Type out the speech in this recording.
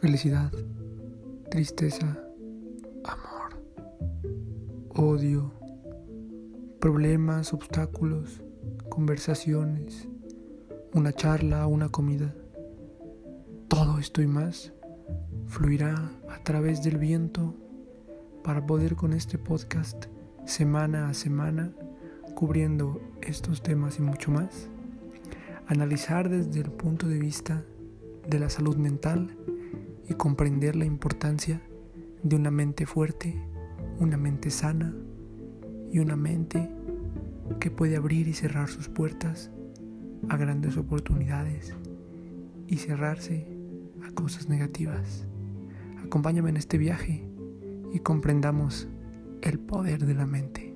felicidad, tristeza, amor, odio, problemas, obstáculos, conversaciones, una charla, una comida. Todo esto y más fluirá a través del viento para poder con este podcast semana a semana cubriendo estos temas y mucho más, analizar desde el punto de vista de la salud mental y comprender la importancia de una mente fuerte, una mente sana y una mente que puede abrir y cerrar sus puertas a grandes oportunidades y cerrarse a cosas negativas. Acompáñame en este viaje y comprendamos el poder de la mente.